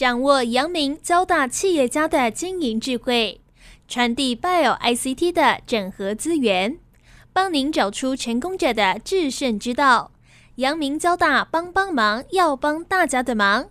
掌握阳明交大企业家的经营智慧，传递 Bio ICT 的整合资源，帮您找出成功者的制胜之道。阳明交大帮帮忙，要帮大家的忙。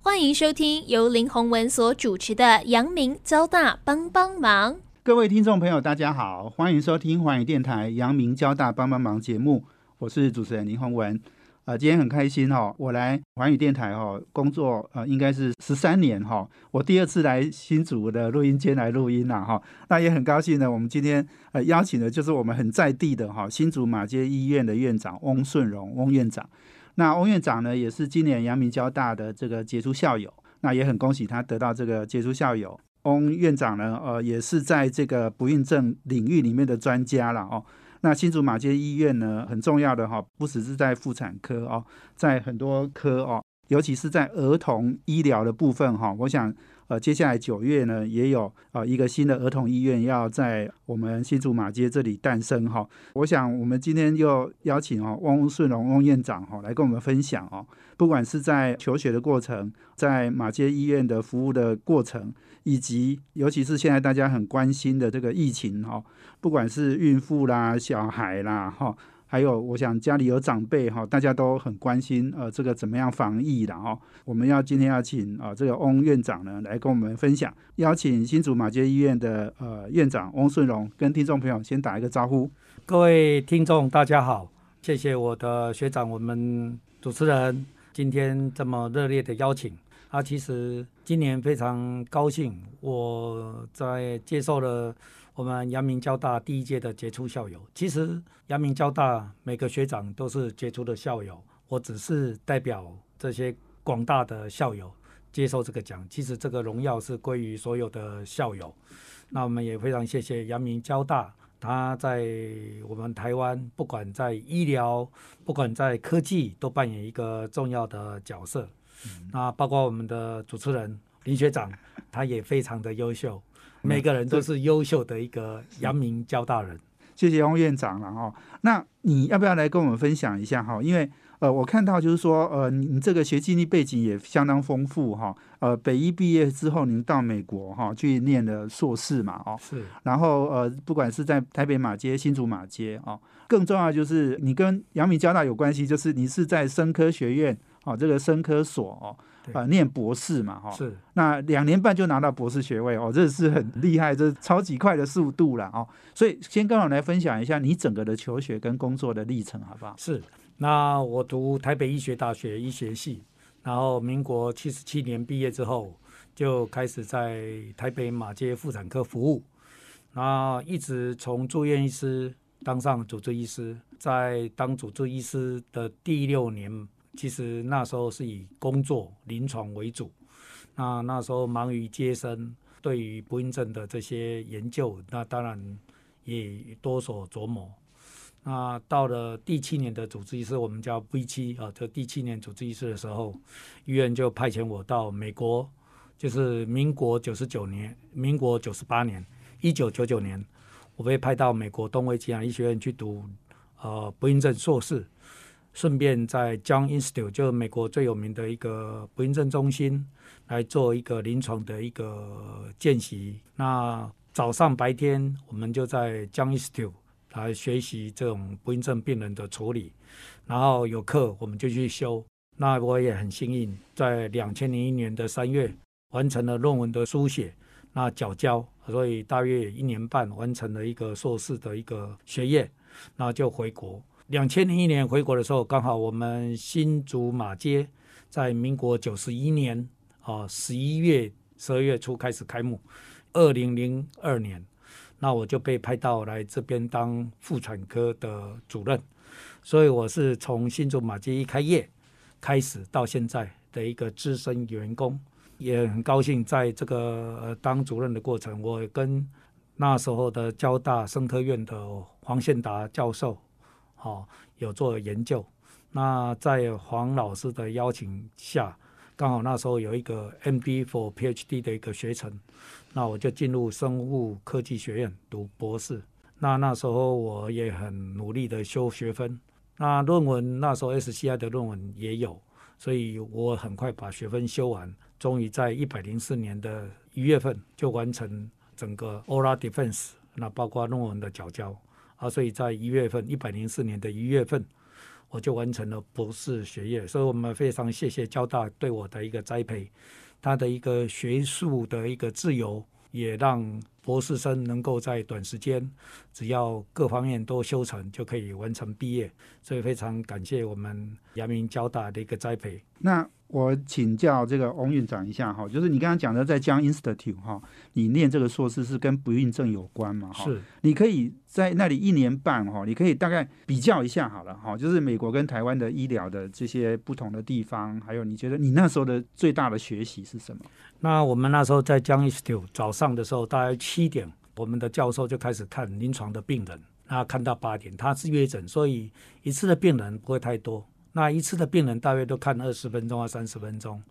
欢迎收听由林宏文所主持的《阳明交大帮帮忙》。各位听众朋友，大家好，欢迎收听环宇电台《阳明交大帮帮忙》节目，我是主持人林宏文。啊，今天很开心哈，我来环宇电台哈工作，呃，应该是十三年哈，我第二次来新竹的录音间来录音了哈，那也很高兴呢。我们今天呃邀请的就是我们很在地的哈新竹马街医院的院长翁顺荣翁院长。那翁院长呢，也是今年阳明交大的这个杰出校友，那也很恭喜他得到这个杰出校友。翁院长呢，呃，也是在这个不孕症领域里面的专家了哦。那新竹马街医院呢，很重要的哈，不只是在妇产科哦，在很多科哦，尤其是在儿童医疗的部分哈，我想呃，接下来九月呢，也有呃一个新的儿童医院要在我们新竹马街这里诞生哈。我想我们今天又邀请哦汪顺荣汪院长哈来跟我们分享哦，不管是在求学的过程，在马街医院的服务的过程。以及，尤其是现在大家很关心的这个疫情哈，不管是孕妇啦、小孩啦哈，还有我想家里有长辈哈，大家都很关心呃这个怎么样防疫的哈。我们要今天要请啊这个翁院长呢来跟我们分享，邀请新竹马街医院的呃院长翁顺荣跟听众朋友先打一个招呼。各位听众大家好，谢谢我的学长我们主持人今天这么热烈的邀请。啊，其实今年非常高兴，我在接受了我们阳明交大第一届的杰出校友。其实阳明交大每个学长都是杰出的校友，我只是代表这些广大的校友接受这个奖。其实这个荣耀是归于所有的校友。那我们也非常谢谢阳明交大，他在我们台湾不管在医疗，不管在科技，都扮演一个重要的角色。那包括我们的主持人林学长，他也非常的优秀，每个人都是优秀的一个阳明交大人。谢谢汪院长了哈。那你要不要来跟我们分享一下哈？因为呃，我看到就是说呃，你这个学经历背景也相当丰富哈。呃，北医毕业之后，您到美国哈去念的硕士嘛？哦，是。然后呃，不管是在台北马街、新竹马街哦，更重要就是你跟阳明交大有关系，就是你是在生科学院。哦，这个生科所哦，啊，念博士嘛，哈，是，那两年半就拿到博士学位哦，这是很厉害，这超级快的速度了哦。所以先跟我来分享一下你整个的求学跟工作的历程，好不好？是，那我读台北医学大学医学系，然后民国七十七年毕业之后，就开始在台北马街妇产科服务，那一直从住院医师当上主治医师，在当主治医师的第六年。其实那时候是以工作临床为主，那那时候忙于接生，对于不孕症的这些研究，那当然也多所琢磨。那到了第七年的主治医师，我们叫 V 七啊，这第七年主治医师的时候，医院就派遣我到美国，就是民国九十九年，民国九十八年，一九九九年，我被派到美国东威吉亚医学院去读呃不孕症硕士。顺便在 John Institute，就是美国最有名的一个不孕症中心，来做一个临床的一个见习。那早上白天我们就在 John Institute 来学习这种不孕症病人的处理，然后有课我们就去修。那我也很幸运，在两千零一年的三月完成了论文的书写，那缴交，所以大约一年半完成了一个硕士的一个学业，那就回国。两千零一年回国的时候，刚好我们新竹马街在民国九十一年啊十一月十二月初开始开幕。二零零二年，那我就被派到来这边当妇产科的主任，所以我是从新竹马街一开业开始到现在的一个资深员工，也很高兴在这个当主任的过程，我跟那时候的交大生科院的黄宪达教授。哦，有做研究。那在黄老师的邀请下，刚好那时候有一个 M. B. for PhD 的一个学程，那我就进入生物科技学院读博士。那那时候我也很努力的修学分。那论文那时候 SCI 的论文也有，所以我很快把学分修完，终于在一百零四年的一月份就完成整个 Oral Defense，那包括论文的缴交啊，所以在一月份一百零四年的一月份，我就完成了博士学业。所以我们非常谢谢交大对我的一个栽培，他的一个学术的一个自由，也让。博士生能够在短时间，只要各方面都修成，就可以完成毕业，所以非常感谢我们阳明交大的一个栽培。那我请教这个翁院长一下哈，就是你刚刚讲的在江 Institute 哈，你念这个硕士是跟不孕症有关嘛？哈，是。你可以在那里一年半哈，你可以大概比较一下好了哈，就是美国跟台湾的医疗的这些不同的地方，还有你觉得你那时候的最大的学习是什么？那我们那时候在江 Institute 早上的时候，大概七点，我们的教授就开始看临床的病人，那看到八点，他是约诊，所以一次的病人不会太多。那一次的病人大约都看二十分钟啊三十分钟，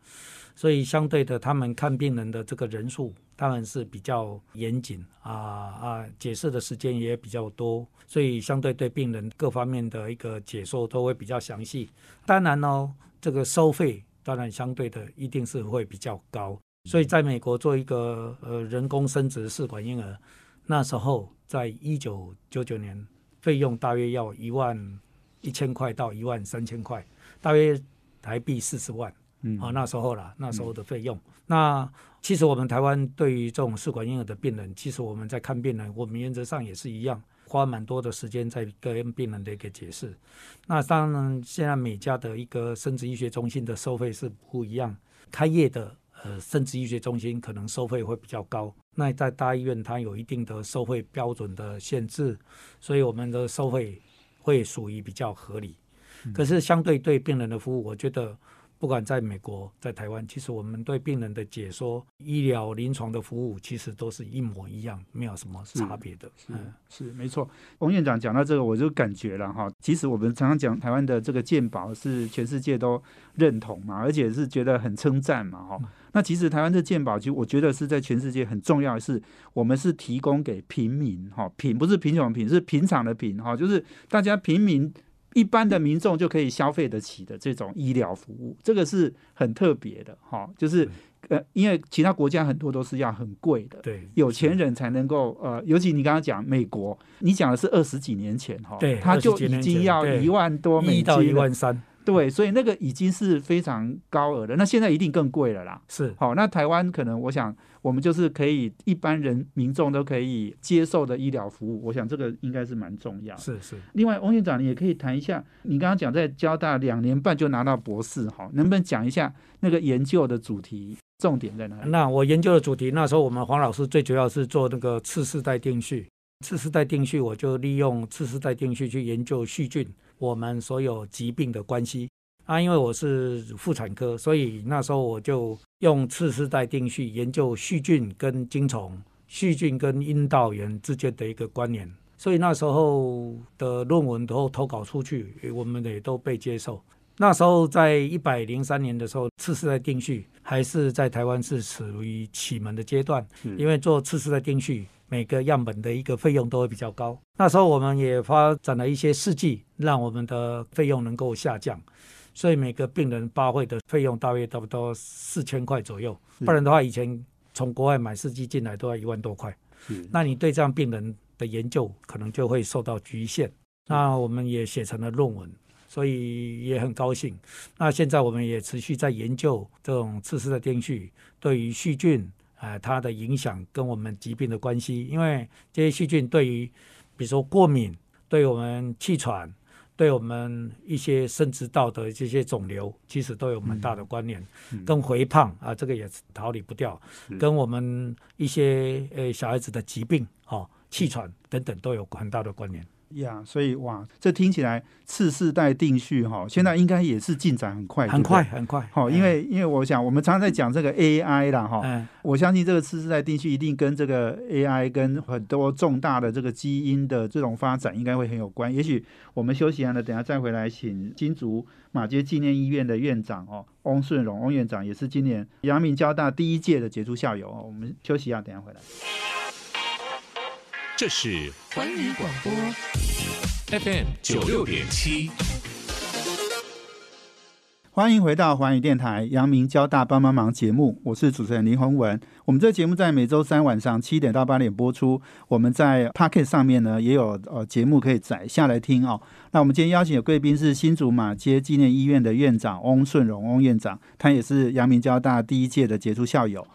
所以相对的，他们看病人的这个人数当然是比较严谨啊啊，解释的时间也比较多，所以相对对病人各方面的一个解说都会比较详细。当然呢，这个收费当然相对的一定是会比较高，所以在美国做一个呃人工生殖试管婴儿，那时候在一九九九年，费用大约要一万。一千块到一万三千块，大约台币四十万。嗯，啊，那时候啦，那时候的费用。那其实我们台湾对于这种试管婴儿的病人，其实我们在看病人，我们原则上也是一样，花蛮多的时间在跟病人的一个解释。那当然，现在每家的一个生殖医学中心的收费是不一样，开业的呃生殖医学中心可能收费会比较高。那在大医院，它有一定的收费标准的限制，所以我们的收费。会属于比较合理，可是相对对病人的服务，我觉得不管在美国、在台湾，其实我们对病人的解说、医疗临床的服务，其实都是一模一样，没有什么差别的。嗯，是没错。翁院长讲到这个，我就感觉了哈。其实我们常常讲台湾的这个健保是全世界都认同嘛，而且是觉得很称赞嘛，哈。那其实台湾的健保，其实我觉得是在全世界很重要的是，我们是提供给平民，哈，贫不是贫穷贫，是平常的贫，哈，就是大家平民一般的民众就可以消费得起的这种医疗服务，这个是很特别的，哈，就是呃，因为其他国家很多都是要很贵的，对，有钱人才能够，呃，尤其你刚刚讲美国，你讲的是二十几年前，哈，对，他就已经要一万多美金，到一万三。对，所以那个已经是非常高额的，那现在一定更贵了啦。是，好，那台湾可能，我想我们就是可以一般人民众都可以接受的医疗服务，我想这个应该是蛮重要。是是。另外，翁院长，你也可以谈一下，你刚刚讲在交大两年半就拿到博士，哈，能不能讲一下那个研究的主题重点在哪里？那我研究的主题，那时候我们黄老师最主要是做那个次世代定序，次世代定序，我就利用次世代定序去研究细菌。我们所有疾病的关系啊，因为我是妇产科，所以那时候我就用次世代定序研究细菌跟精虫、细菌跟阴道炎之间的一个关联，所以那时候的论文都投稿出去，我们也都被接受。那时候在一百零三年的时候，次世代定序还是在台湾是处于启蒙的阶段，因为做次世代定序。每个样本的一个费用都会比较高。那时候我们也发展了一些试剂，让我们的费用能够下降。所以每个病人八会的费用大约差不多四千块左右。不然的话，以前从国外买试剂进来都要一万多块。那你对这样病人的研究可能就会受到局限。那我们也写成了论文，所以也很高兴。那现在我们也持续在研究这种次世的电序对于细菌。呃，它的影响跟我们疾病的关系，因为这些细菌对于，比如说过敏，对我们气喘，对我们一些生殖道的这些肿瘤，其实都有蛮大的关联。跟肥胖啊，这个也是逃离不掉，跟我们一些呃小孩子的疾病，哦，气喘等等都有很大的关联。呀，所以哇，这听起来次世代定序哈，现在应该也是进展很快，很快很快。好，因为因为我想，我们常常在讲这个 AI 啦哈，我相信这个次世代定序一定跟这个 AI 跟很多重大的这个基因的这种发展应该会很有关。也许我们休息完了，等下再回来，请金竹马街纪念医院的院长哦，翁顺荣翁院长，也是今年阳明交大第一届的杰出校友哦。我们休息一下，等下回来。这是环宇广播 FM 九六点七。欢迎回到环宇电台阳明交大帮帮忙节目，我是主持人林宏文。我们这个节目在每周三晚上七点到八点播出。我们在 Pocket 上面呢也有呃节目可以载下来听哦。那我们今天邀请的贵宾是新竹马街纪念医院的院长翁顺荣翁院长，他也是阳明交大第一届的杰出校友。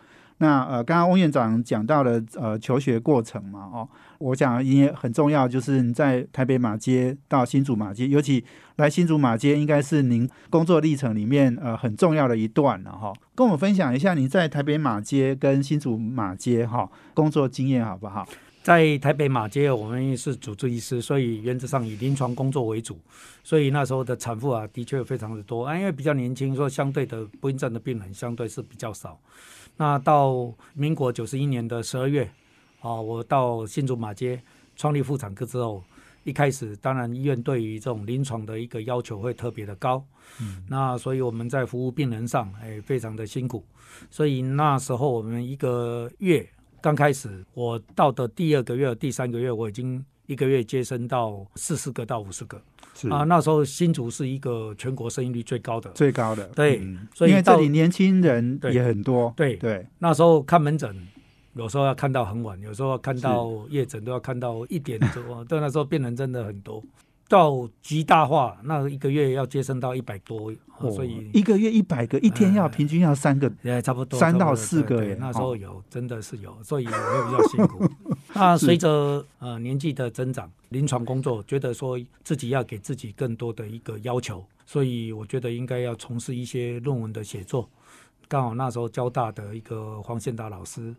那呃，刚刚翁院长讲到了呃求学过程嘛，哦，我想也很重要，就是你在台北马街到新竹马街，尤其来新竹马街，应该是您工作历程里面呃很重要的一段了哈。跟我们分享一下你在台北马街跟新竹马街哈工作经验好不好？在台北马街，我们也是主治医师，所以原则上以临床工作为主，所以那时候的产妇啊，的确非常的多啊，因为比较年轻，说相对的不孕症的病人相对是比较少。那到民国九十一年的十二月，啊，我到新竹马街创立妇产科之后，一开始当然医院对于这种临床的一个要求会特别的高，嗯，那所以我们在服务病人上，哎，非常的辛苦，所以那时候我们一个月刚开始，我到的第二个月、第三个月，我已经一个月接生到四十个到五十个。啊，那时候新竹是一个全国生育率最高的，最高的，对，所以因为这里年轻人也很多，对。对。那时候看门诊，有时候要看到很晚，有时候要看到夜诊都要看到一点多，对，那时候病人真的很多。到极大化，那一个月要接生到一百多，所以一个月一百个，一天要平均要三个，也差不多三到四个耶。那时候有，真的是有，所以也比较辛苦。那随着呃年纪的增长，临床工作觉得说自己要给自己更多的一个要求，所以我觉得应该要从事一些论文的写作。刚好那时候交大的一个黄宪达老师。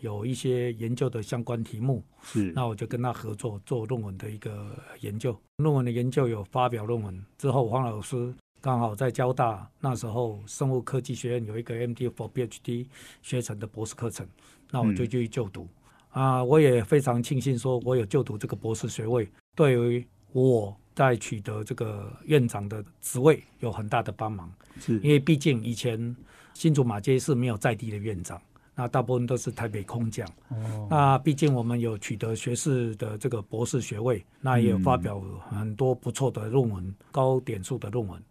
有一些研究的相关题目，是那我就跟他合作做论文的一个研究。论文的研究有发表论文之后，黄老师刚好在交大那时候生物科技学院有一个 MD for PhD 学程的博士课程，那我就去就读。啊，我也非常庆幸说我有就读这个博士学位，对于我在取得这个院长的职位有很大的帮忙。是因为毕竟以前新竹马街是没有在地的院长。那大部分都是台北空降。哦，那毕竟我们有取得学士的这个博士学位，那也有发表很多不错的论文，高点数的论文，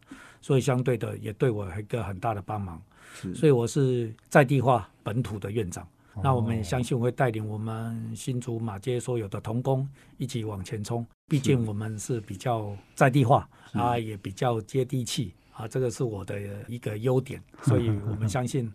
所以相对的也对我一个很大的帮忙。是，所以我是在地化本土的院长。那我们也相信会带领我们新竹马街所有的童工一起往前冲。毕竟我们是比较在地化啊，也比较接地气啊，这个是我的一个优点。所以我们相信。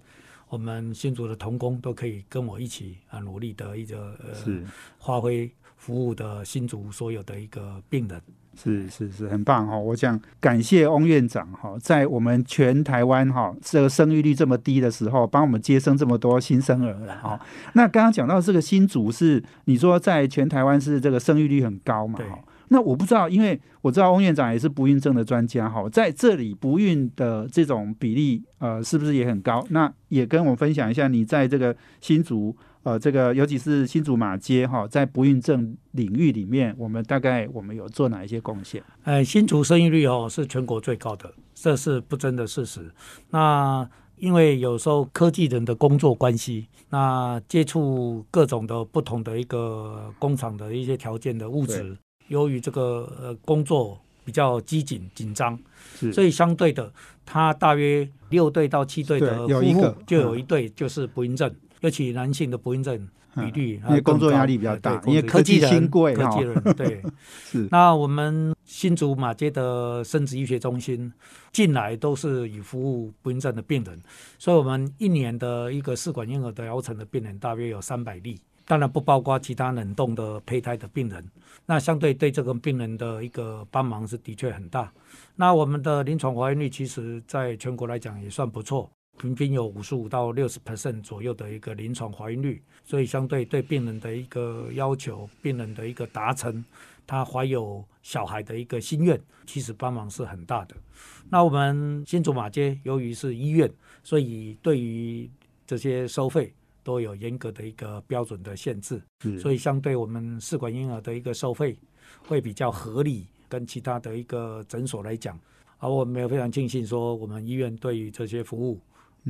我们新竹的童工都可以跟我一起啊努力的一个呃发挥服务的新竹所有的一个病人是是是很棒哈！我想感谢翁院长哈，在我们全台湾哈这个生育率这么低的时候，帮我们接生这么多新生儿了哈。那刚刚讲到这个新竹是你说在全台湾是这个生育率很高嘛？哈。那我不知道，因为我知道翁院长也是不孕症的专家哈，在这里不孕的这种比例，呃，是不是也很高？那也跟我分享一下，你在这个新竹，呃，这个尤其是新竹马街哈，在不孕症领域里面，我们大概我们有做哪一些贡献？呃，新竹生育率哦是全国最高的，这是不争的事实。那因为有时候科技人的工作关系，那接触各种的不同的一个工厂的一些条件的物质。由于这个呃工作比较机警紧张，所以相对的，他大约六对到七对的夫妇就有一对就是不孕症，尤其男性的不孕症比率，因为工作压力比较大，因为科技新贵科技人对 是。那我们新竹马街的生殖医学中心进来都是以服务不孕症的病人，所以我们一年的一个试管婴儿的疗程的病人大约有三百例。当然不包括其他冷冻的胚胎的病人，那相对对这个病人的一个帮忙是的确很大。那我们的临床怀孕率其实在全国来讲也算不错，平均有五十五到六十 percent 左右的一个临床怀孕率，所以相对对病人的一个要求，病人的一个达成他怀有小孩的一个心愿，其实帮忙是很大的。那我们新竹马街由于是医院，所以对于这些收费。都有严格的一个标准的限制，所以相对我们试管婴儿的一个收费会比较合理，跟其他的一个诊所来讲，而我们也非常庆幸说，我们医院对于这些服务，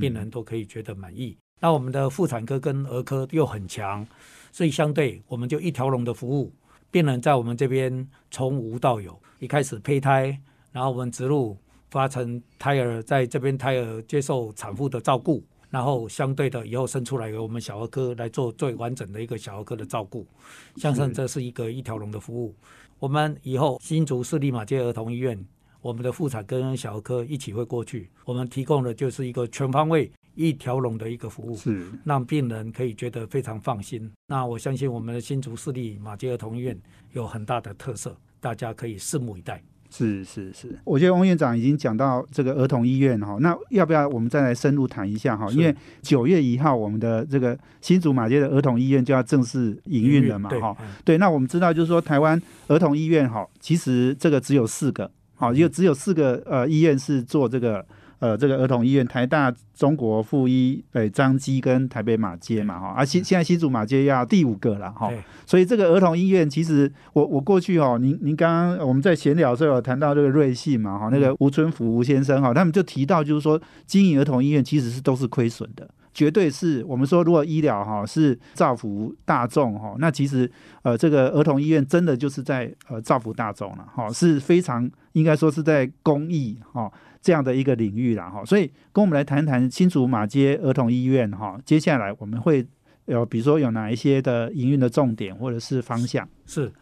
病人都可以觉得满意。那我们的妇产科跟儿科又很强，所以相对我们就一条龙的服务，病人在我们这边从无到有，一开始胚胎，然后我们植入。发成胎儿在这边胎儿接受产妇的照顾，然后相对的以后生出来由我们小儿科来做最完整的一个小儿科的照顾，相信这是一个一条龙的服务。我们以后新竹市立马街儿童医院，我们的妇产跟小儿科一起会过去，我们提供的就是一个全方位一条龙的一个服务，是让病人可以觉得非常放心。那我相信我们的新竹市立马街儿童医院有很大的特色，大家可以拭目以待。是是是，我觉得翁院长已经讲到这个儿童医院哈，那要不要我们再来深入谈一下哈？因为九月一号我们的这个新竹马街的儿童医院就要正式营运了嘛哈。嗯对，那我们知道就是说台湾儿童医院哈，其实这个只有四个，好，就只有四个呃医院是做这个呃这个儿童医院，台大、中国附医、呃彰基跟台北马街嘛哈，啊新现在新竹马街要第五个了哈。对所以这个儿童医院，其实我我过去哦，您您刚刚我们在闲聊的时候有谈到这个瑞信嘛哈，那个吴春福吴先生哈，他们就提到就是说，经营儿童医院其实是都是亏损的。绝对是我们说，如果医疗哈是造福大众哈，那其实呃这个儿童医院真的就是在呃造福大众了哈，是非常应该说是在公益哈这样的一个领域了哈，所以跟我们来谈谈新竹马街儿童医院哈，接下来我们会有比如说有哪一些的营运的重点或者是方向？是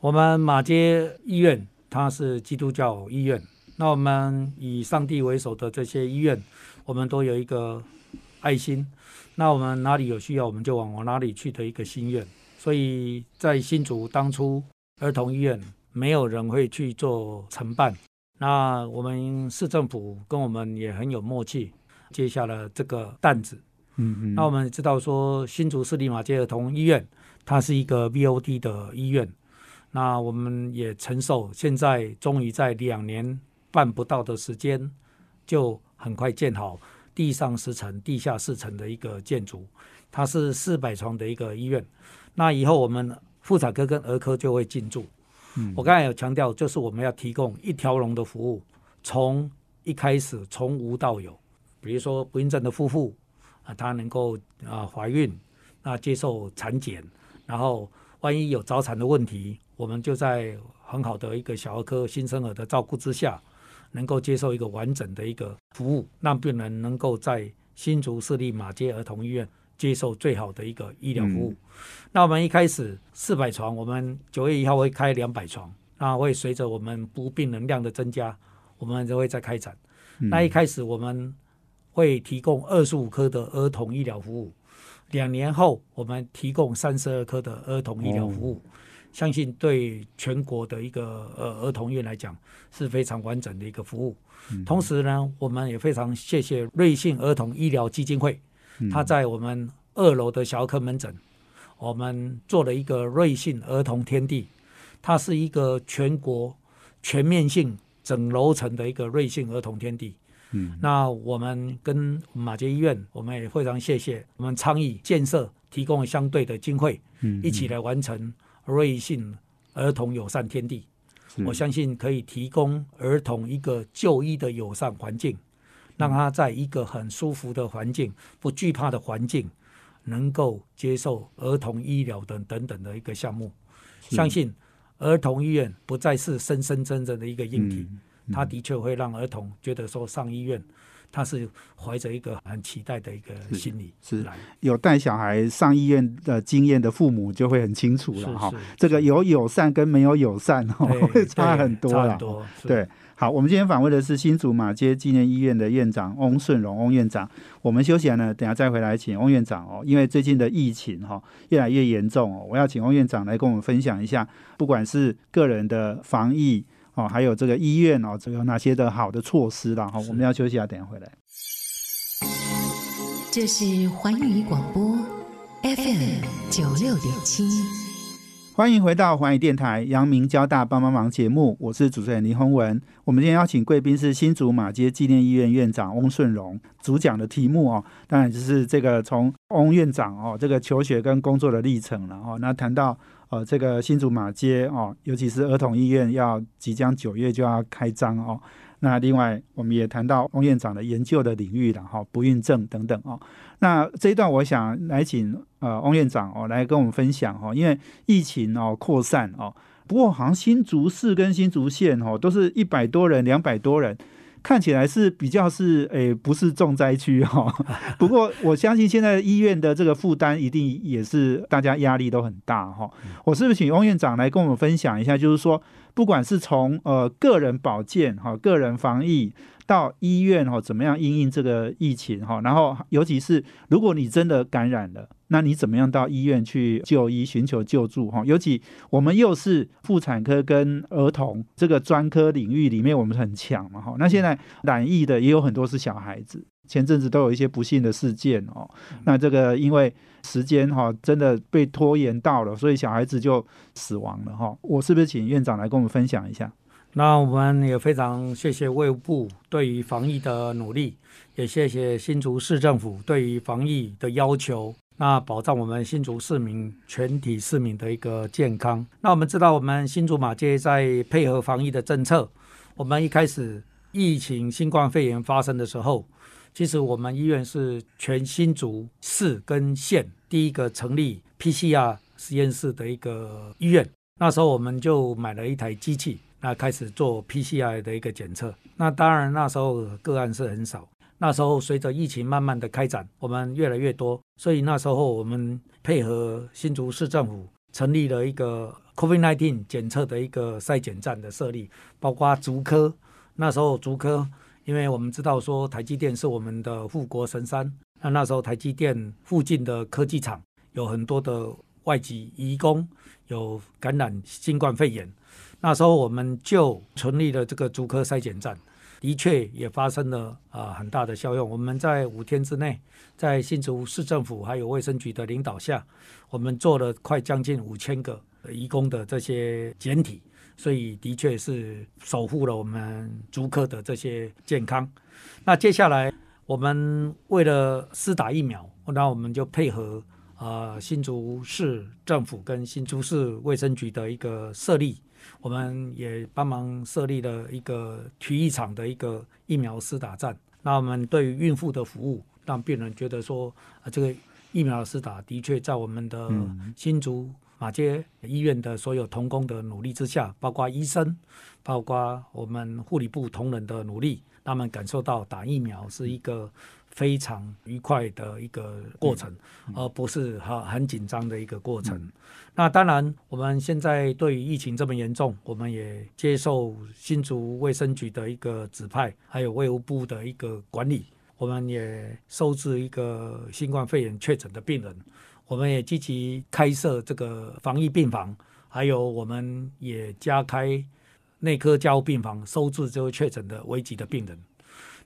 我们马街医院，它是基督教医院。那我们以上帝为首的这些医院，我们都有一个爱心。那我们哪里有需要，我们就往往哪里去的一个心愿。所以在新竹当初儿童医院，没有人会去做承办。那我们市政府跟我们也很有默契，接下了这个担子。嗯嗯，那我们知道说，新竹市立马街儿童医院，它是一个 VOD 的医院。那我们也承受，现在终于在两年半不到的时间，就很快建好地上十层、地下四层的一个建筑。它是四百床的一个医院。那以后我们妇产科跟儿科就会进驻。嗯我刚才有强调，就是我们要提供一条龙的服务，从一开始从无到有。比如说不孕症的夫妇啊，她能够啊怀孕，那接受产检，然后万一有早产的问题，我们就在很好的一个小儿科新生儿的照顾之下，能够接受一个完整的一个服务，让病人能够在新竹市立马街儿童医院接受最好的一个医疗服务。那我们一开始四百床，我们九月一号会开两百床，那会随着我们不病能量的增加，我们就会再开展。嗯那一开始我们会提供二十五科的儿童医疗服务，两年后我们提供三十二科的儿童医疗服务。相信对全国的一个呃儿童医院来讲是非常完整的一个服务。同时呢，我们也非常谢谢瑞信儿童医疗基金会，他在我们二楼的小儿科门诊，我们做了一个瑞信儿童天地，它是一个全国全面性整楼层的一个瑞信儿童天地。嗯，那我们跟马杰医院，我们也非常谢谢我们倡议建设提供相对的经费，嗯一起来完成瑞信儿童友善天地。我相信可以提供儿童一个就医的友善环境，让他在一个很舒服的环境、不惧怕的环境，能够接受儿童医疗等等等的一个项目。相信儿童医院不再是深深真正的一个硬体，嗯它的确会让儿童觉得说上医院，他是怀着一个很期待的一个心理是来。有带小孩上医院的经验的父母就会很清楚了哈。这个有友善跟没有友善哈，对会差很多了。差很多。对，好，我们今天访问的是新竹马街纪念医院的院长翁顺荣翁院长。我们休息完呢，等下再回来请翁院长哦，因为最近的疫情哈、越来越严重哦，我要请翁院长来跟我们分享一下，不管是个人的防疫哦，还有这个医院哦，这个有哪些的好的措施啦哈、是我们要休息一下，等下回来。这是环宇广播 FM 九六点七。欢迎回到环宇电台阳明交大帮帮忙节目，我是主持人林宏文。我们今天邀请贵宾是新竹马街纪念医院院长翁顺荣，主讲的题目哦，当然就是这个从翁院长哦这个求学跟工作的历程了哦。那谈到呃这个新竹马街哦，尤其是儿童医院要即将九月就要开张哦。那另外我们也谈到翁院长的研究的领域了哈，不孕症等等哦。那这一段我想来请呃翁院长哦来跟我们分享哦，因为疫情哦扩散哦，不过好像新竹市跟新竹县哦都是一百多人、两百多人，看起来是比较是诶，不是重灾区哈。不过我相信现在医院的这个负担一定也是大家压力都很大哈。我是不是请翁院长来跟我们分享一下，就是说，不管是从呃个人保健哈、个人防疫到医院哈，怎么样应应这个疫情哈，然后尤其是如果你真的感染了。那你怎么样到医院去就医、寻求救助？哈，尤其我们又是妇产科跟儿童这个专科领域里面，我们很强嘛，哈。那现在染疫的也有很多是小孩子，前阵子都有一些不幸的事件哦。那这个因为时间哈真的被拖延到了，所以小孩子就死亡了哈。我是不是请院长来跟我们分享一下？那我们也非常谢谢卫部对于防疫的努力，也谢谢新竹市政府对于防疫的要求。那保障我们新竹市民全体市民的一个健康。那我们知道，我们新竹马街在配合防疫的政策。我们一开始疫情新冠肺炎发生的时候，其实我们医院是全新竹市跟县第一个成立 PCR 实验室的一个医院。那时候我们就买了一台机器，那开始做 PCR 的一个检测。那当然那时候个案是很少。那时候随着疫情慢慢的开展，我们越来越多，所以那时候我们配合新竹市政府成立了一个 COVID-19 检测的一个筛检站的设立，包括竹科。那时候竹科，因为我们知道说台积电是我们的护国神山，那那时候台积电附近的科技厂有很多的外籍移工有感染新冠肺炎，那时候我们就成立了这个竹科筛检站。的确也发生了啊很大的效用。我们在五天之内，在新竹市政府还有卫生局的领导下，我们做了快将近五千个移工的这些检体，所以的确是守护了我们竹科的这些健康。那接下来我们为了施打疫苗，那我们就配合啊新竹市政府跟新竹市卫生局的一个设立。我们也帮忙设立了一个体育场的一个疫苗施打站。那我们对于孕妇的服务，让病人觉得说，啊，这个疫苗的施打的确在我们的新竹马街医院的所有同工的努力之下，包括医生，包括我们护理部同仁的努力，他们感受到打疫苗是一个。非常愉快的一个过程，而不是很很紧张的一个过程。那当然，我们现在对于疫情这么严重，我们也接受新竹卫生局的一个指派，还有卫务部的一个管理。我们也收治一个新冠肺炎确诊的病人，我们也积极开设这个防疫病房，还有我们也加开内科加护病房，收治这位确诊的危急的病人。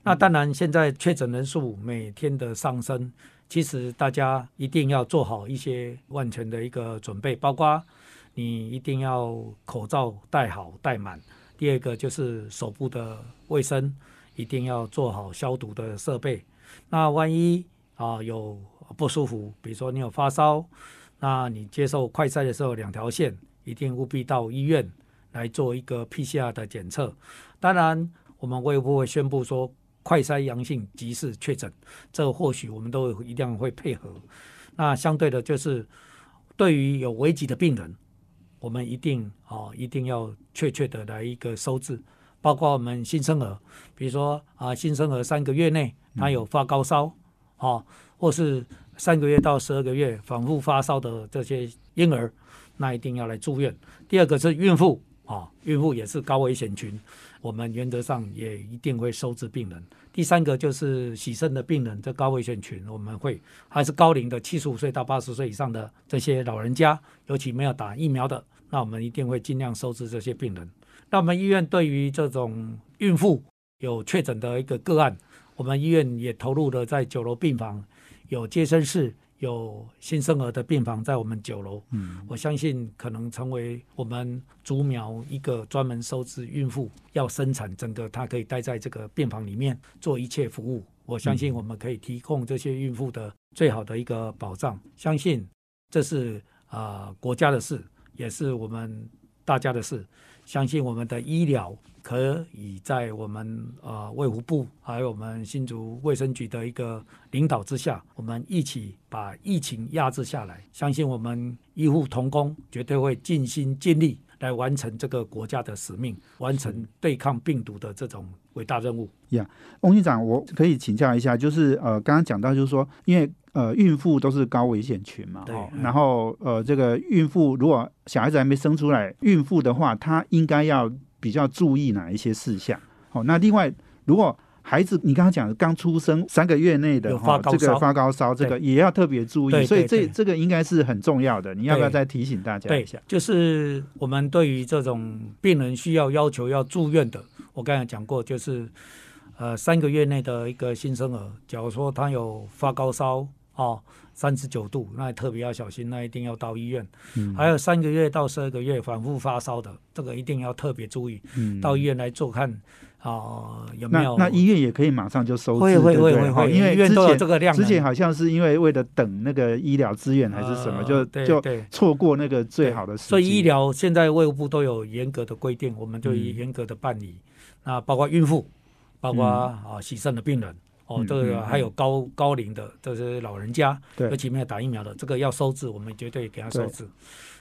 那当然，现在确诊人数每天的上升，其实大家一定要做好一些万全的一个准备，包括你一定要口罩戴好戴满。第二个就是手部的卫生，一定要做好消毒的设备。那万一啊有不舒服，比如说你有发烧，那你接受快筛的时候，两条线一定务必到医院来做一个 PCR 的检测。当然，我们会不会宣布说？快筛阳性即是确诊，这或许我们都一定会配合。那相对的，就是对于有危急的病人，我们一定啊，一定要确切的来一个收治。包括我们新生儿，比如说啊，新生儿三个月内他有发高烧，啊，或是三个月到十二个月反复发烧的这些婴儿，那一定要来住院。第二个是孕妇，啊，孕妇也是高危险群。我们原则上也一定会收治病人。第三个就是洗肾的病人，这高危险群我们会还是高龄的七十五岁到八十岁以上的这些老人家，尤其没有打疫苗的，那我们一定会尽量收治这些病人。那我们医院对于这种孕妇有确诊的一个个案，我们医院也投入了在九楼病房有接生室。有新生儿的病房在我们九楼，嗯，我相信可能成为我们竹苗一个专门收治孕妇要生产，整个她可以待在这个病房里面做一切服务。我相信我们可以提供这些孕妇的最好的一个保障。相信这是啊国家的事，也是我们大家的事。相信我们的医疗可以在我们呃卫福部还有我们新竹卫生局的一个领导之下，我们一起把疫情压制下来。相信我们医护同工绝对会尽心尽力来完成这个国家的使命，完成对抗病毒的这种伟大任务。呀翁院长，我可以请教一下，就是呃，刚刚讲到就是说，因为呃，孕妇都是高危险群嘛，然后呃，这个孕妇如果小孩子还没生出来，孕妇的话，她应该要比较注意哪一些事项？好、那另外，如果孩子你刚刚讲的刚出生三个月内的发这个发高烧，这个也要特别注意，所以这这个应该是很重要的。你要不要再提醒大家对一下？，就是我们对于这种病人需要要求要住院的，我刚才讲过，就是呃三个月内的一个新生儿，假如说他有发高烧哦，三十九度，那特别要小心，那一定要到医院。嗯还有三个月到十二个月反复发烧的，这个一定要特别注意，嗯到医院来做看啊、有没有那那医院也可以马上就收治，会会会会会，对因为医院都有之前这个量。之前好像是因为为了等那个医疗资源还是什么，呃就就错过那个最好的时机。所以医疗现在卫务部都有严格的规定，我们就嗯严格的办理。那包括孕妇，包括、啊洗肾的病人，哦，嗯这个嗯还有高高龄的这些老人家，对尤其没有打疫苗的，这个要收治，我们绝对给他收治。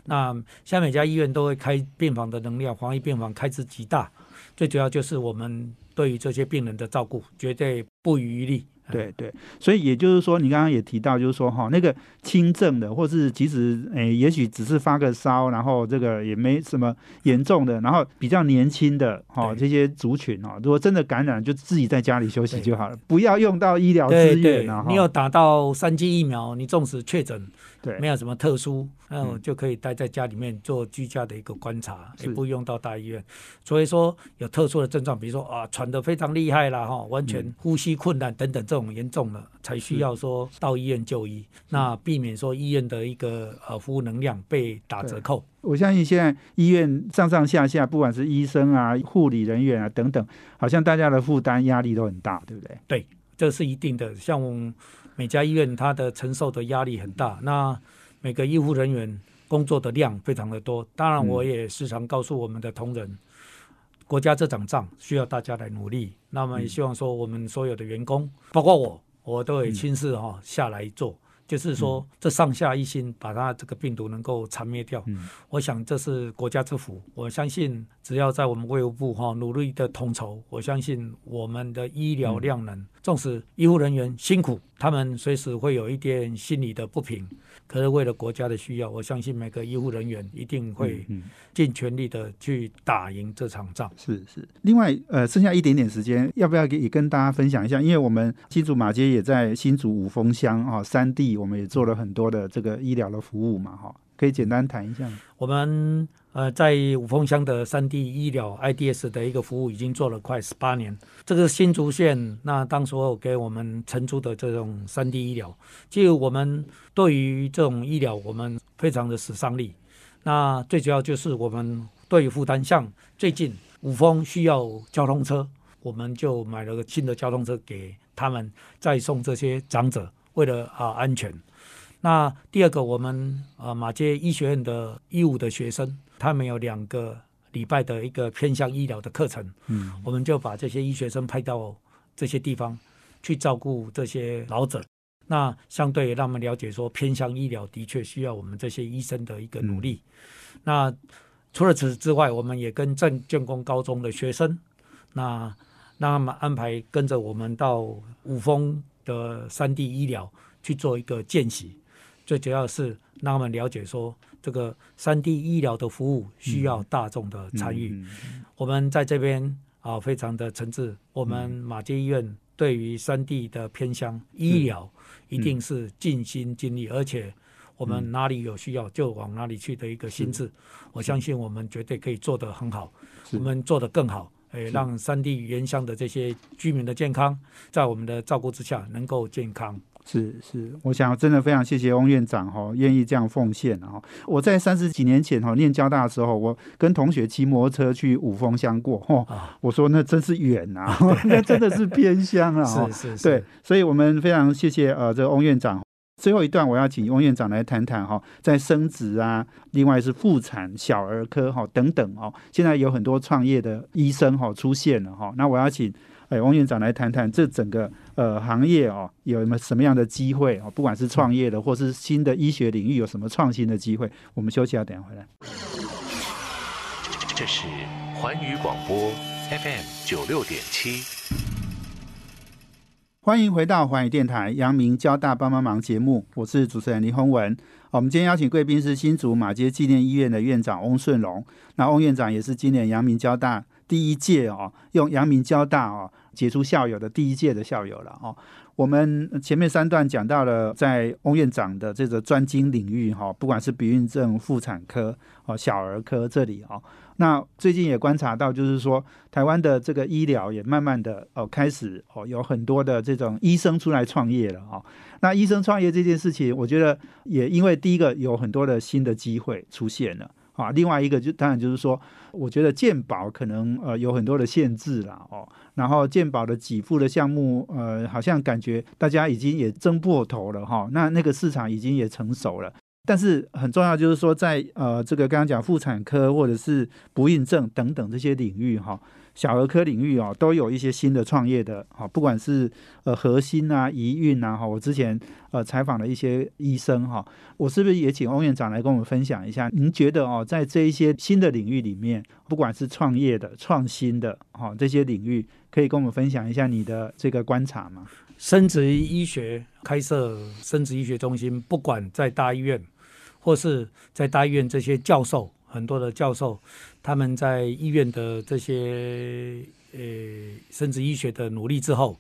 那像每家医院都会开病房的能量，防疫病房开支极大，最主要就是我们对于这些病人的照顾绝对不遗余力。对对，所以也就是说，你刚刚也提到，就是说哈，那个轻症的，或是即使诶，也许只是发个烧，然后这个也没什么严重的，然后比较年轻的哈，对。这些族群哦，如果真的感染，就自己在家里休息就好了，不要用到医疗资源然后你有打到三剂疫苗，你纵使确诊，对没有什么特殊，那我嗯就可以待在家里面做居家的一个观察，是也不用到大医院。所以说有特殊的症状，比如说啊喘得非常厉害啦，哈，完全嗯呼吸困难等等这种严重的，才需要说到医院就医，那避免说医院的一个呃服务能量被打折扣。我相信现在医院上上下下，不管是医生啊、护理人员啊等等，好像大家的负担压力都很大，对不对？这是一定的。像我们每家医院，它的承受的压力很大，那每个医护人员工作的量非常的多。当然，嗯我也时常告诉我们的同仁，国家这场仗需要大家来努力。那么也希望说，我们所有的员工，包括我，我都会亲自哈、下来做。就是说，这上下一心，把它这个病毒能够铲灭掉。嗯我想这是国家之福。我相信，只要在我们卫务部哈努力的统筹，我相信我们的医疗量能，纵使医护人员辛苦，他们随时会有一点心理的不平，可是为了国家的需要，我相信每个医护人员一定会嗯。尽全力的去打赢这场仗。是是，另外呃，剩下一点点时间，要不要也跟大家分享一下？因为我们新竹马街也在新竹五峰乡哈、三地，我们也做了很多的这个医疗的服务嘛哈、可以简单谈一下？我们呃在五峰乡的三 D 医疗 IDS 的一个服务已经做了快十八年。这个新竹县那当时候给我们承租的这种三 D 医疗，其实我们对于这种医疗我们非常的死伤力。那最主要就是我们对于负担，像最近五峰需要交通车，我们就买了个新的交通车给他们再送这些长者，为了啊安全。那第二个，我们啊马街医学院的医务的学生，他们有两个礼拜的一个偏向医疗的课程，嗯我们就把这些医学生派到这些地方去照顾这些老者。那相对让他们了解说，偏向医疗的确需要我们这些医生的一个努力。那除了此之外，我们也跟正建工高中的学生，那让他们安排跟着我们到五峰的山地医疗去做一个见习。最主要是让他们了解说，这个山地医疗的服务需要大众的参与。我们在这边啊，非常的诚挚。我们马街医院对于山地的偏乡医疗，一定是尽心尽力，而且我们哪里有需要就往哪里去的一个心智。我相信我们绝对可以做得很好，我们做得更好。诶，让山地原乡的这些居民的健康，在我们的照顾之下能够健康。是是，我想真的非常谢谢翁院长哈、愿意这样奉献哈、我在三十几年前哈、念交大的时候，我跟同学骑摩托车去五峰乡过哈、啊。我说那真是远啊、那真的是偏乡啊、哈是是是，对，所以我们非常谢谢呃这个翁院长。最后一段我要请翁院长来谈谈哈，在生殖啊，另外是妇产、小儿科哈等等哦，现在有很多创业的医生哈出现了哈，那我要请哎翁院长来谈谈这整个呃行业哦有没有什么样的机会哦，不管是创业的或是新的医学领域有什么创新的机会，我们休息下，等下回来。这是环宇广播 FM 九六点七。欢迎回到环宇电台阳明交大帮帮忙节目，我是主持人林宏文。我们今天邀请贵宾是新竹马街纪念医院的院长翁顺龙。那翁院长也是今年阳明交大第一届哦，用阳明交大哦杰出校友的第一届的校友了哦。我们前面三段讲到了在翁院长的这个专精领域哈，不管是避孕症、妇产科、哦小儿科这里哦。那最近也观察到，就是说台湾的这个医疗也慢慢的哦开始哦有很多的这种医生出来创业了哦。那医生创业这件事情，我觉得也因为第一个有很多的新的机会出现了啊，另外一个就当然就是说，我觉得健保可能呃有很多的限制啦哦。然后健保的给付的项目呃好像感觉大家已经也争破头了哈。那那个市场已经也成熟了。但是很重要，就是说，在呃这个刚刚讲妇产科或者是不孕症等等这些领域哈，小儿科领域哦，都有一些新的创业的哈，不管是呃核心啊、遗孕啊哈，我之前呃采访了一些医生哈，我是不是也请翁院长来跟我们分享一下？您觉得哦，在这一些新的领域里面，不管是创业的、创新的哈这些领域，可以跟我们分享一下你的这个观察吗？生殖医学开设生殖医学中心，不管在大医院。或是在大医院，这些教授很多的教授，他们在医院的这些呃生殖医学的努力之后，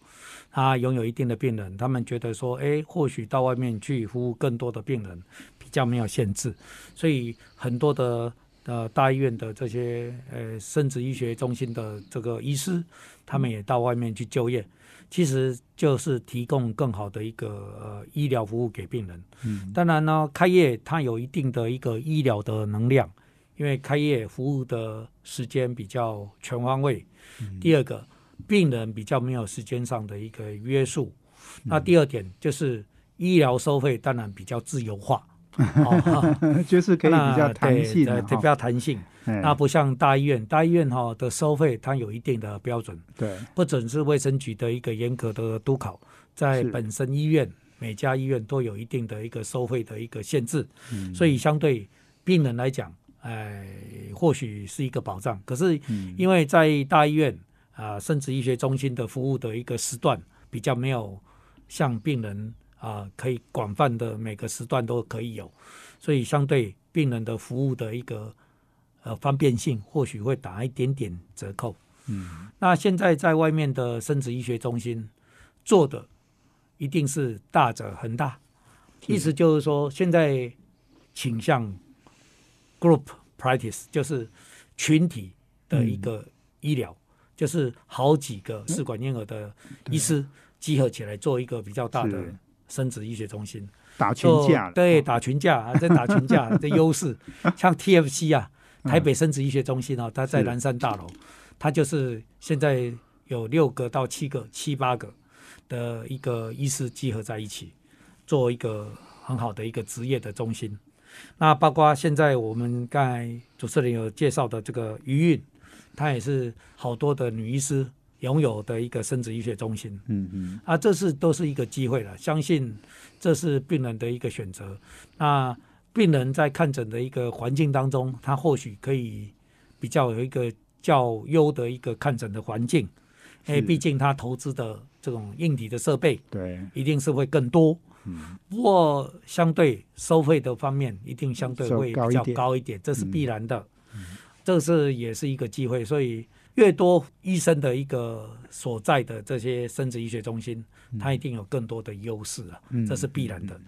他拥有一定的病人，他们觉得说，哎，或许到外面去服务更多的病人，比较没有限制，所以很多的呃大医院的这些呃生殖医学中心的这个医师，他们也到外面去就业。其实就是提供更好的一个呃医疗服务给病人。嗯，当然呢，开业它有一定的一个医疗的能量，因为开业服务的时间比较全方位。第二个，病人比较没有时间上的一个约束。那第二点就是医疗收费当然比较自由化。就是可以比较弹性，对，比较弹性。那不像大医院，大医院哈的收费它有一定的标准，对，不准是卫生局的一个严格的督考，在本身医院每家医院都有一定的一个收费的一个限制，所以相对病人来讲，哎，或许是一个保障。可是因为在大医院啊，生殖医学中心的服务的一个时段比较没有像病人。啊，可以广泛的每个时段都可以有，所以相对病人的服务的一个呃方便性，或许会打一点点折扣。嗯，那现在在外面的生殖医学中心做的一定是大者恒大，意思就是说现在倾向 group practice，就是群体的一个医疗，就是好几个试管婴儿的医师集合起来做一个比较大的。生殖医学中心。打群架，对，打群架啊，在打群架 的优势，像 TFC 啊，台北生殖医学中心啊，它在南山大楼，它就是现在有六个到七个、七八个的一个医师集合在一起，做一个很好的一个职业的中心。那包括现在我们刚才主持人有介绍的这个余韵，她也是好多的女医师。拥有的一个生殖医学中心，嗯嗯，啊，这是都是一个机会了。相信这是病人的一个选择。那病人在看诊的一个环境当中，他或许可以比较有一个较优的一个看诊的环境。因为毕竟他投资的这种硬体的设备，对，一定是会更多。嗯，不过相对收费的方面，一定相对会比较高一点，这是必然的。嗯，这是也是一个机会，所以。越多医生的一个所在的这些生殖医学中心，它一定有更多的优势啊，这是必然的。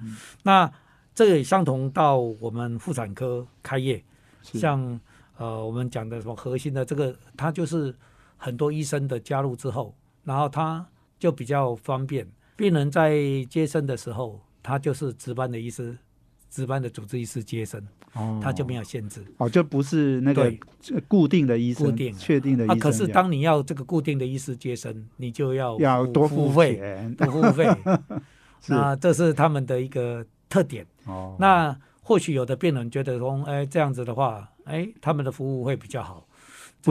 那这也相同到我们妇产科开业，像呃我们讲的什么核心的这个，它就是很多医生的加入之后，然后他就比较方便，病人在接生的时候，他就是值班的医师。值班的主治医师接生，哦，他就没有限制，哦，就不是那个固定的医生，固定确定的医生。啊，可是当你要这个固定的医师接生，你就要要多付费，多付费。那这是他们的一个特点。哦，那或许有的病人觉得说，哎，这样子的话，哎，他们的服务会比较好，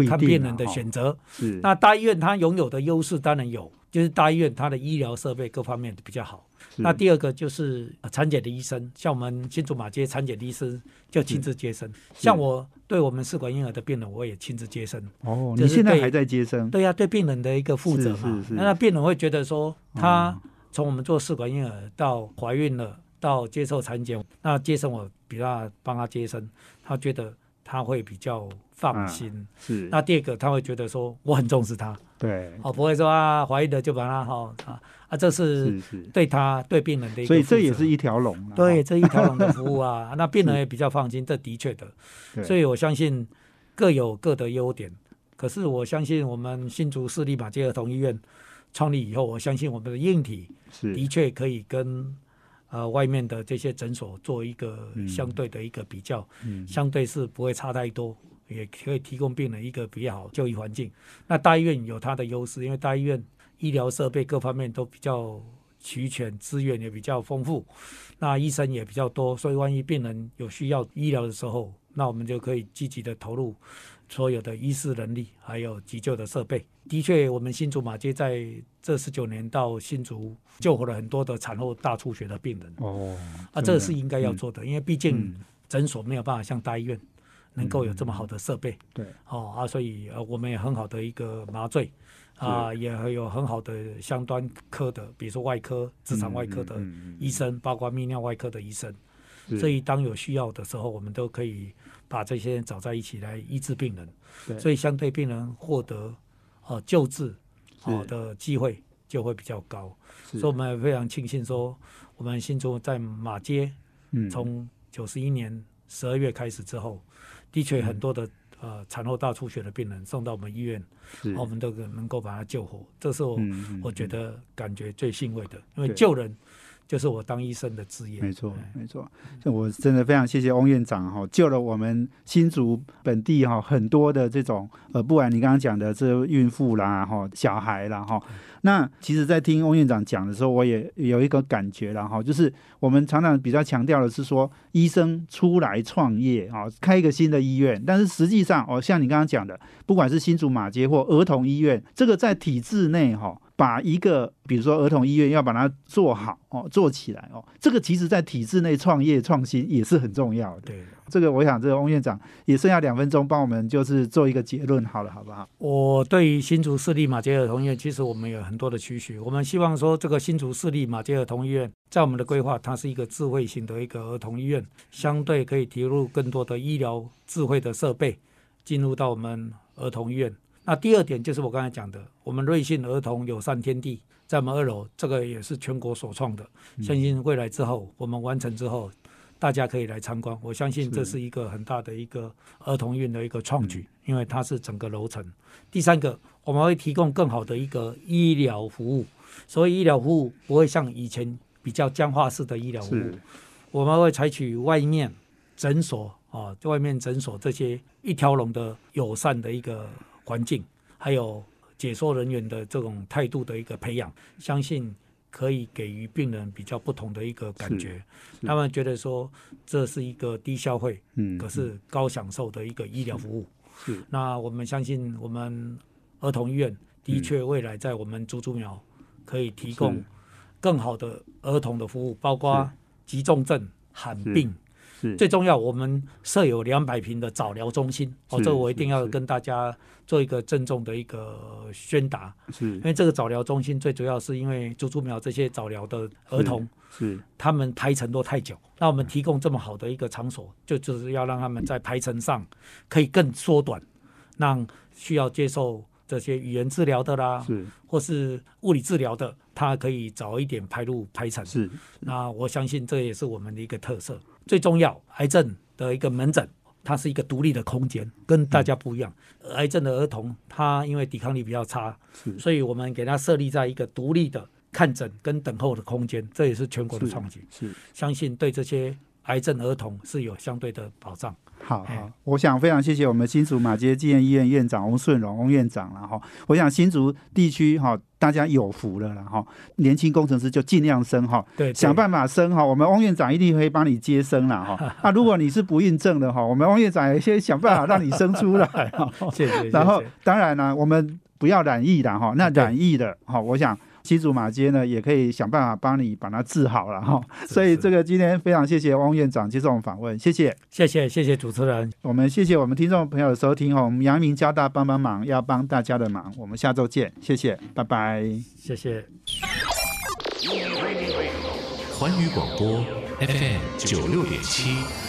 看病人的选择。是那大医院它拥有的优势当然有，就是大医院它的医疗设备各方面比较好。那第二个就是呃产检的医生，像我们新竹马街产检的医师就亲自接生。像我对我们试管婴儿的病人，我也亲自接生。哦，你现在还在接生？对呀、对病人的一个负责嘛。是是是那病人会觉得说，他哦从我们做试管婴儿到怀孕了，到接受产检，那接生我比较帮他接生，他觉得他会比较放心。是，那第二个，他会觉得说我很重视他，对，哦，不会说啊怀疑的就把他哈啊啊，这是是是，对他对病人的一个，所以这也是一条龙啊。对这一条龙的服务啊，那病人也比较放心，这的确的。所以我相信各有各的优点。可是我相信我们新竹市立马街儿童医院创立以后，我相信我们的硬体的确可以跟呃外面的这些诊所做一个嗯相对的一个比较，嗯相对是不会差太多，也可以提供病人一个比较好就医环境。那大医院有它的优势，因为大医院医疗设备各方面都比较齐全，资源也比较丰富，那医生也比较多，所以万一病人有需要医疗的时候，那我们就可以积极的投入所有的医师人力，还有急救的设备。的确，我们新竹马街在这十九年到新竹救活了很多的产后大出血的病人。哦，啊，这是应该要做的，因为毕竟嗯。诊所没有办法像大医院能够有这么好的设备。对，哦啊，所以呃，我们也很好的一个麻醉啊，也有很好的相关科的，比如说外科、直肠外科的嗯嗯嗯。医生，包括泌尿外科的医生。是。所以当有需要的时候，我们都可以把这些人找在一起来医治病人。所以相对病人获得呃救治哦是的机会就会比较高。所以我们也非常庆幸说，我们新竹在马街嗯。从九十一年十二月开始之后，的确很多的呃产后大出血的病人送到我们医院，我们都能够把他救活，这是我、我觉得感觉最欣慰的，因为救人就是我当医生的职业。没错哎，没错。像我真的非常谢谢翁院长哈，救了我们新竹本地哈很多的这种呃，不管你刚刚讲的这孕妇啦哈、小孩啦哈。那其实，在听翁院长讲的时候，我也有一个感觉了哈，就是我们常常比较强调的是说，医生出来创业啊，开一个新的医院，但是实际上哦，像你刚刚讲的，不管是新竹马街或儿童医院，这个在体制内哈、把一个比如说儿童医院要把它做好哦，做起来哦，这个其实在体制内创业创新也是很重要的。对，这个我想这个翁院长也剩下两分钟，帮我们就是做一个结论好了，好不好？我对于新竹市立马街儿童医院，其实我们有很多的期许。我们希望说，这个新竹市立马街儿童医院，在我们的规划，它是一个智慧型的一个儿童医院，相对可以提入更多的医疗智慧的设备，进入到我们儿童医院。那第二点就是我刚才讲的，我们瑞信儿童友善天地在我们二楼，这个也是全国首创的。相信未来之后，我们完成之后，大家可以来参观。我相信这是是一个很大的一个儿童院的一个创举，因为它是整个楼层。第三个，我们会提供更好的一个医疗服务。所以医疗服务，不会像以前比较僵化式的医疗服务，我们会采取外面诊所啊，外面诊所这些一条龙的友善的一个环境，还有解说人员的这种态度的一个培养，相信可以给予病人比较不同的一个感觉。他们觉得说这是一个低消费，嗯，可是高享受的一个医疗服务。是那我们相信我们儿童医院的确未来在我们猪猪苗可以提供更好的儿童的服务，包括急重症、罕病。是。最重要，我们设有两百平的早疗中心哦，这我一定要跟大家做一个郑重的一个宣达，是。因为这个早疗中心最主要是因为猪猪苗这些早疗的儿童，是他们排程都太久，那我们提供这么好的一个场所，就就是要让他们在排程上可以更缩短，让需要接受这些语言治疗的啦，是。或是物理治疗的，他可以早一点排入排程。是。那我相信这也是我们的一个特色。最重要，癌症的一个门诊，它是一个独立的空间，跟大家不一样。癌症的儿童，他因为抵抗力比较差，是所以我们给他设立在一个独立的看诊跟等候的空间，这也是全国的创举。是相信对这些癌症儿童是有相对的保障。哎好好，我想非常谢谢我们新竹马街纪念医院院长翁顺荣翁院长了哈。我想新竹地区哈，大家有福了了哈，年轻工程师就尽量生哈，对，对想办法生哈，我们翁院长一定会帮你接生了哈。啊，如果你是不孕症的哈，我们翁院长也先想办法让你生出来哈。谢谢。然后当然呢，我们不要染疫的哈，那对染疫的哈，我想。新竹马街呢，也可以想办法帮你把它治好了哈，所以是这个今天非常谢谢汪院长接受我们访问，谢谢。谢谢谢谢主持人，我们谢谢我们听众朋友的收听哦，我们阳明交大帮帮忙，要帮大家的忙，我们下周见，谢谢，拜拜。谢谢。环宇广播 FM 九六点七。